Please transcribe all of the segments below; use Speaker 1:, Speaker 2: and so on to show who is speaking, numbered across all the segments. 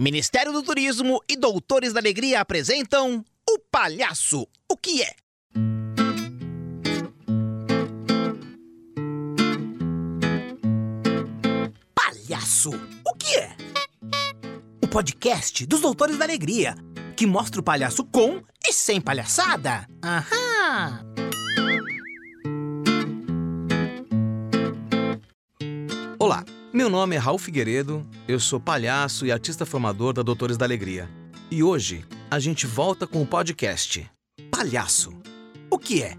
Speaker 1: Ministério do Turismo e Doutores da Alegria apresentam O Palhaço, o que é? Palhaço, o que é? O podcast dos Doutores da Alegria, que mostra o palhaço com e sem palhaçada. Aham!
Speaker 2: Meu nome é Raul Figueiredo, eu sou palhaço e artista formador da Doutores da Alegria. E hoje a gente volta com o podcast Palhaço. O que é?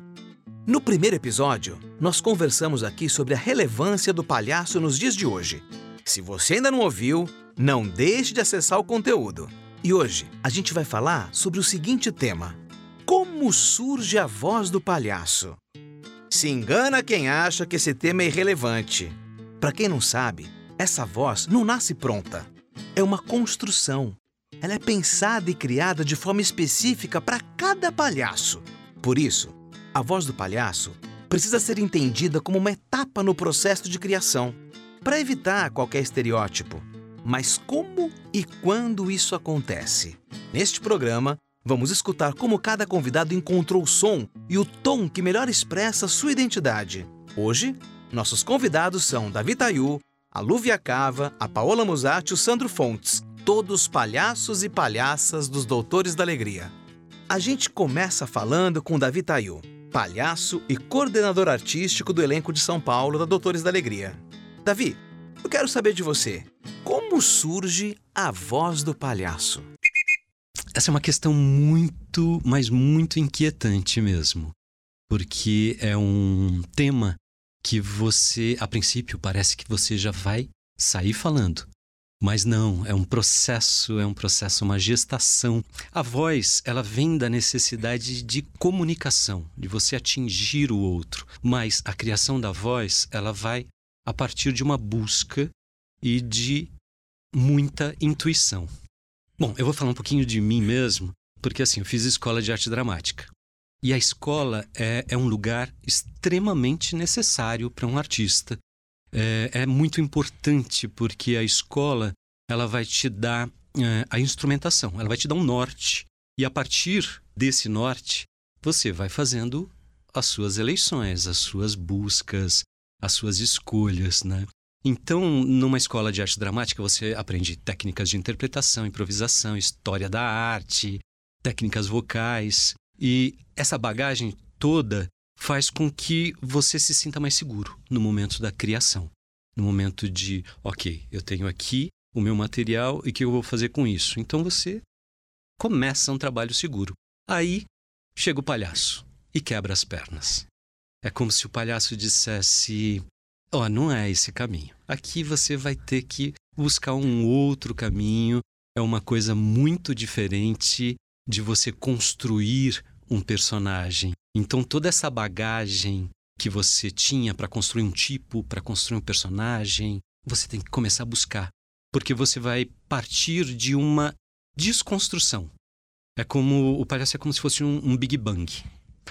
Speaker 2: No primeiro episódio, nós conversamos aqui sobre a relevância do palhaço nos dias de hoje. Se você ainda não ouviu, não deixe de acessar o conteúdo. E hoje a gente vai falar sobre o seguinte tema: Como surge a voz do palhaço? Se engana quem acha que esse tema é irrelevante. Para quem não sabe, essa voz não nasce pronta. É uma construção. Ela é pensada e criada de forma específica para cada palhaço. Por isso, a voz do palhaço precisa ser entendida como uma etapa no processo de criação, para evitar qualquer estereótipo. Mas como e quando isso acontece? Neste programa, vamos escutar como cada convidado encontrou o som e o tom que melhor expressa sua identidade. Hoje, nossos convidados são Davi Tayu, a Lúvia Cava, a Paola Musatti e o Sandro Fontes, todos palhaços e palhaças dos Doutores da Alegria. A gente começa falando com Davi Tayu, palhaço e coordenador artístico do elenco de São Paulo da Doutores da Alegria. Davi, eu quero saber de você, como surge a voz do palhaço?
Speaker 3: Essa é uma questão muito, mas muito inquietante mesmo, porque é um tema que você, a princípio, parece que você já vai sair falando. Mas não, é um processo, é um processo, uma gestação. A voz, ela vem da necessidade de comunicação, de você atingir o outro. Mas a criação da voz, ela vai a partir de uma busca e de muita intuição. Bom, eu vou falar um pouquinho de mim mesmo, porque assim, eu fiz escola de arte dramática. E a escola é, é um lugar extremamente necessário para um artista. É, é, muito importante porque a escola ela vai te dar é, a instrumentação, ela vai te dar um norte. E a partir desse norte, você vai fazendo as suas eleições, as suas buscas, as suas escolhas, né? Então, numa escola de arte dramática, você aprende técnicas de interpretação, improvisação, história da arte, técnicas vocais. E essa bagagem toda faz com que você se sinta mais seguro no momento da criação. No momento de, ok, eu tenho aqui o meu material e o que eu vou fazer com isso. Então você começa um trabalho seguro. Aí chega o palhaço e quebra as pernas. É como se o palhaço dissesse: Ó, oh, não é esse caminho. Aqui você vai ter que buscar um outro caminho. É uma coisa muito diferente de você construir um personagem. Então, toda essa bagagem que você tinha para construir um tipo, para construir um personagem, você tem que começar a buscar. Porque você vai partir de uma desconstrução. É como o palhaço é como se fosse um, um Big Bang.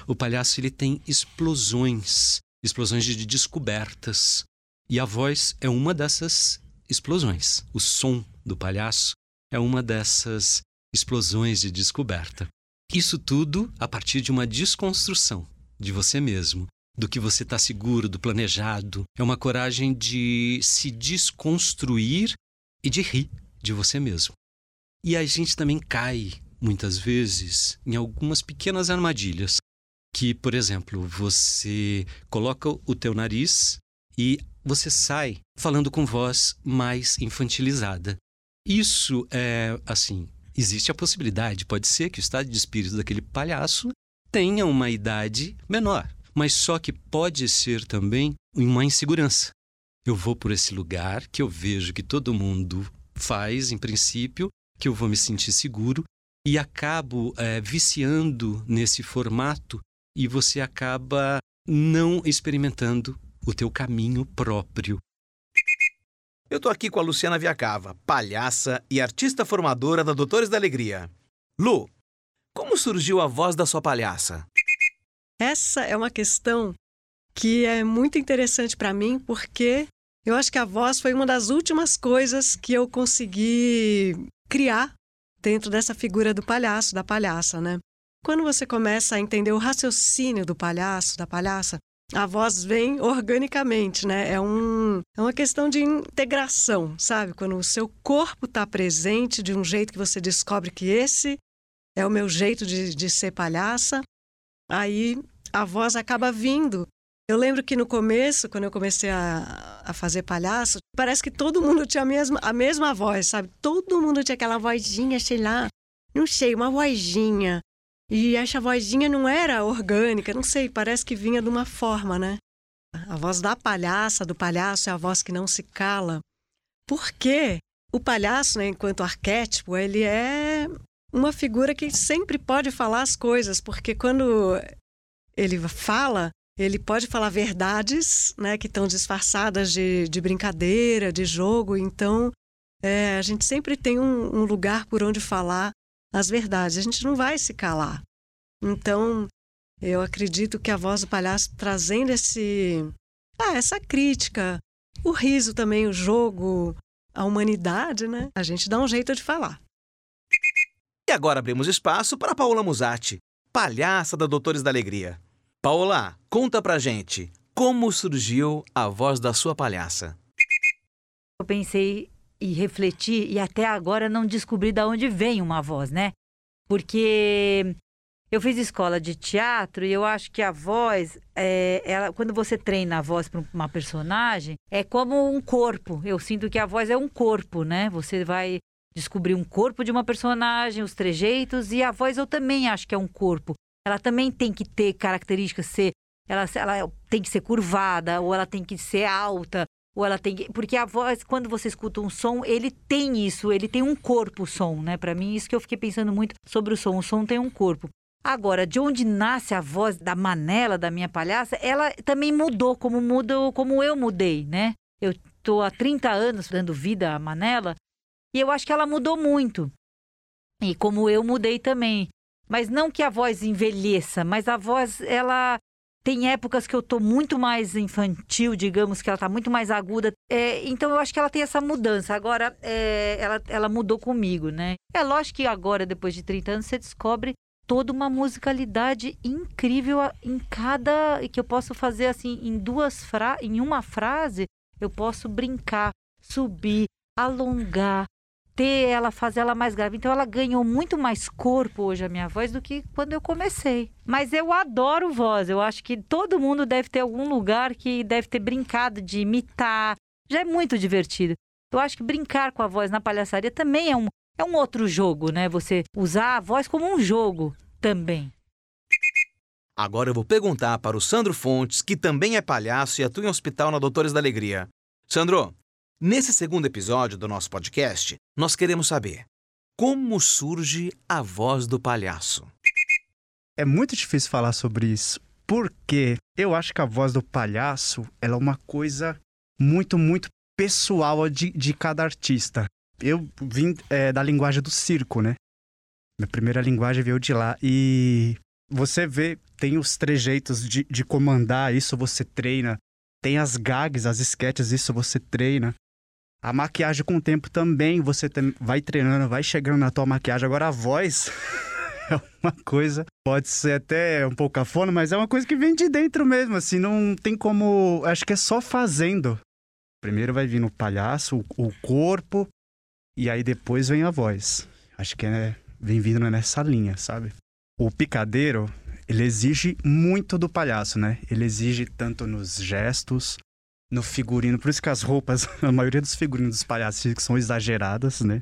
Speaker 3: O palhaço ele tem explosões, explosões de descobertas. E a voz é uma dessas explosões. O som do palhaço é uma dessas explosões de descoberta. Isso tudo a partir de uma desconstrução de você mesmo, do que você está seguro, do planejado. É uma coragem de se desconstruir e de rir de você mesmo. E a gente também cai, muitas vezes, em algumas pequenas armadilhas. Que, por exemplo, você coloca o teu nariz e você sai falando com voz mais infantilizada. Isso é, assim, existe a possibilidade, pode ser que o estado de espírito daquele palhaço tenha uma idade menor, mas só que pode ser também uma insegurança. Eu vou por esse lugar que eu vejo que todo mundo faz, em princípio, que eu vou me sentir seguro e acabo é, viciando nesse formato e você acaba não experimentando o teu caminho próprio.
Speaker 2: Eu estou aqui com a Luciana Viacava, palhaça e artista formadora da Doutores da Alegria. Lu, como surgiu a voz da sua palhaça?
Speaker 4: Essa é uma questão que é muito interessante para mim, porque eu acho que a voz foi uma das últimas coisas que eu consegui criar dentro dessa figura do palhaço, da palhaça, né? Quando você começa a entender o raciocínio do palhaço, da palhaça, a voz vem organicamente, né? É, um, é uma questão de integração, sabe? Quando o seu corpo está presente de um jeito que você descobre que esse é o meu jeito de, de ser palhaça, aí a voz acaba vindo. Eu lembro que no começo, quando eu comecei a, a fazer palhaço, parece que todo mundo tinha a mesma, a mesma voz, sabe? Todo mundo tinha aquela vozinha, sei lá, não sei, uma vozinha. E essa vozinha não era orgânica, não sei, parece que vinha de uma forma, né? A voz da palhaça, do palhaço, é a voz que não se cala. Porque o palhaço, né, enquanto arquétipo, ele é uma figura que sempre pode falar as coisas, porque quando ele fala, ele pode falar verdades, né, que estão disfarçadas de, de brincadeira, de jogo. Então, é, a gente sempre tem um, um lugar por onde falar as verdades. A gente não vai se calar. Então, eu acredito que a voz do palhaço trazendo esse, ah, essa crítica, o riso também, o jogo, a humanidade, né? A gente dá um jeito de falar.
Speaker 2: E agora abrimos espaço para Paola Musatti, palhaça da Doutores da Alegria. Paola, conta pra gente como surgiu a voz da sua palhaça.
Speaker 5: Eu pensei e refleti e até agora não descobri de onde vem uma voz, né? Porque eu fiz escola de teatro e eu acho que a voz, é, ela, quando você treina a voz para uma personagem, é como um corpo. Eu sinto que a voz é um corpo, né? Você vai descobrir um corpo de uma personagem, os trejeitos, e a voz eu também acho que é um corpo. Ela também tem que ter características, ser, ela, ela tem que ser curvada, ou ela tem que ser alta, ou ela tem que... Porque a voz, quando você escuta um som, ele tem isso, ele tem um corpo, o som, né? Para mim, isso que eu fiquei pensando muito sobre o som. O som tem um corpo. Agora, de onde nasce a voz da Manela, da minha palhaça, ela também mudou, como mudou, como eu mudei, né? Eu tô há 30 anos dando vida à Manela e eu acho que ela mudou muito. E como eu mudei também. Mas não que a voz envelheça, mas a voz, ela tem épocas que eu tô muito mais infantil, digamos, que ela tá muito mais aguda. É, então eu acho que ela tem essa mudança. Agora, é, ela, ela mudou comigo, né? É lógico que agora, depois de 30 anos, você descobre toda uma musicalidade incrível em cada. que eu posso fazer assim, em duas fra em uma frase, eu posso brincar, subir, alongar, ter ela, fazer ela mais grave. Então ela ganhou muito mais corpo hoje a minha voz do que quando eu comecei. Mas eu adoro voz. Eu acho que todo mundo deve ter algum lugar que deve ter brincado de imitar. Já é muito divertido. Eu acho que brincar com a voz na palhaçaria também é um, é um outro jogo, né? Você usar a voz como um jogo também.
Speaker 2: Agora eu vou perguntar para o Sandro Fontes, que também é palhaço e atua em hospital na Doutores da Alegria. Sandro, Nesse segundo episódio do nosso podcast, nós queremos saber como surge a voz do palhaço.
Speaker 6: É muito difícil falar sobre isso, porque eu acho que a voz do palhaço é uma coisa muito, muito pessoal de, de cada artista. Eu vim é, da linguagem do circo, né? Minha primeira linguagem veio de lá. E você vê, tem os trejeitos de, de comandar, isso você treina. Tem as gags, as sketches, isso você treina. A maquiagem com o tempo também, você vai treinando, vai chegando na tua maquiagem. Agora a voz é uma coisa, pode ser até um pouco cafona, mas é uma coisa que vem de dentro mesmo, assim, não tem como, acho que é só fazendo. Primeiro vai vir o palhaço, o corpo, e aí depois vem a voz. Acho que é, vem vindo nessa linha, sabe? O picadeiro, ele exige muito do palhaço, né? Ele exige tanto nos gestos, no figurino. Por isso que as roupas, a maioria dos figurinos dos palhaços são exageradas, né?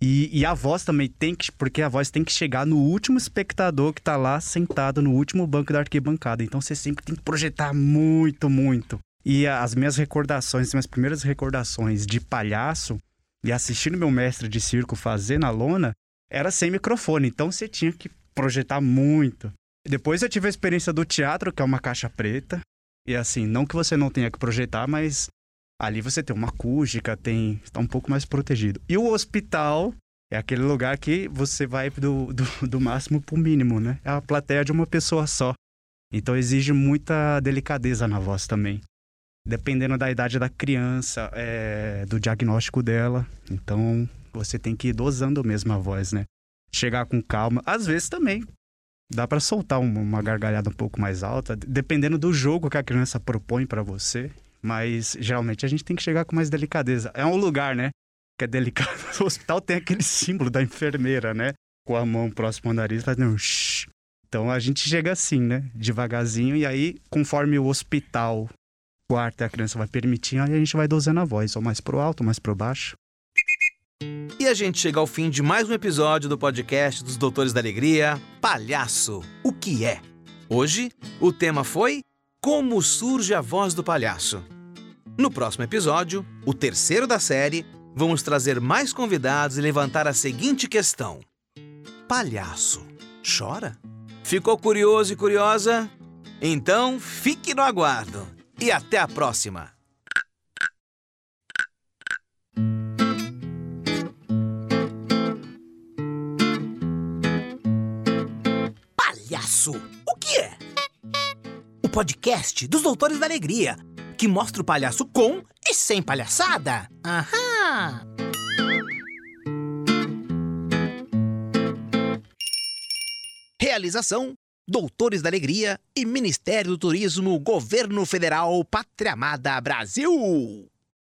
Speaker 6: E, e, a voz também tem que, porque a voz tem que chegar no último espectador que tá lá sentado no último banco da arquibancada. Então você sempre tem que projetar muito, muito. E as minhas recordações, as minhas primeiras recordações de palhaço e assistindo meu mestre de circo fazer na lona, era sem microfone. Então você tinha que projetar muito. Depois eu tive a experiência do teatro, que é uma caixa preta. E assim, não que você não tenha que projetar, mas ali você tem uma acústica, tem está um pouco mais protegido. E o hospital é aquele lugar que você vai do, do, do máximo para o mínimo, né? É a plateia de uma pessoa só. Então exige muita delicadeza na voz também. Dependendo da idade da criança, é, do diagnóstico dela. Então Você tem que ir dosando mesmo a voz, né? Chegar com calma. Às vezes também dá para soltar uma, gargalhada um pouco mais alta, dependendo do jogo que a criança propõe para você. Mas geralmente a gente tem que chegar com mais delicadeza. É um lugar, né? Que é delicado. O hospital tem aquele símbolo da enfermeira, né? Com a mão próximo ao nariz, fazendo um shh. Então a gente chega assim, né? Devagarzinho, e aí, conforme o hospital, quarto a criança vai permitindo, aí a gente vai dosando a voz, ou mais pro alto, ou mais pro baixo.
Speaker 2: A gente chega ao fim de mais um episódio do podcast dos Doutores da Alegria, Palhaço, o que é? Hoje, o tema foi Como surge a voz do palhaço. No próximo episódio, o terceiro da série, vamos trazer mais convidados e levantar a seguinte questão: Palhaço chora? Ficou curioso e curiosa? Então fique no aguardo e até a próxima!
Speaker 1: Palhaço, o que é? O podcast dos Doutores da Alegria, que mostra o palhaço com e sem palhaçada. Aham! Realização: Doutores da Alegria e Ministério do Turismo, Governo Federal, Pátria Amada Brasil.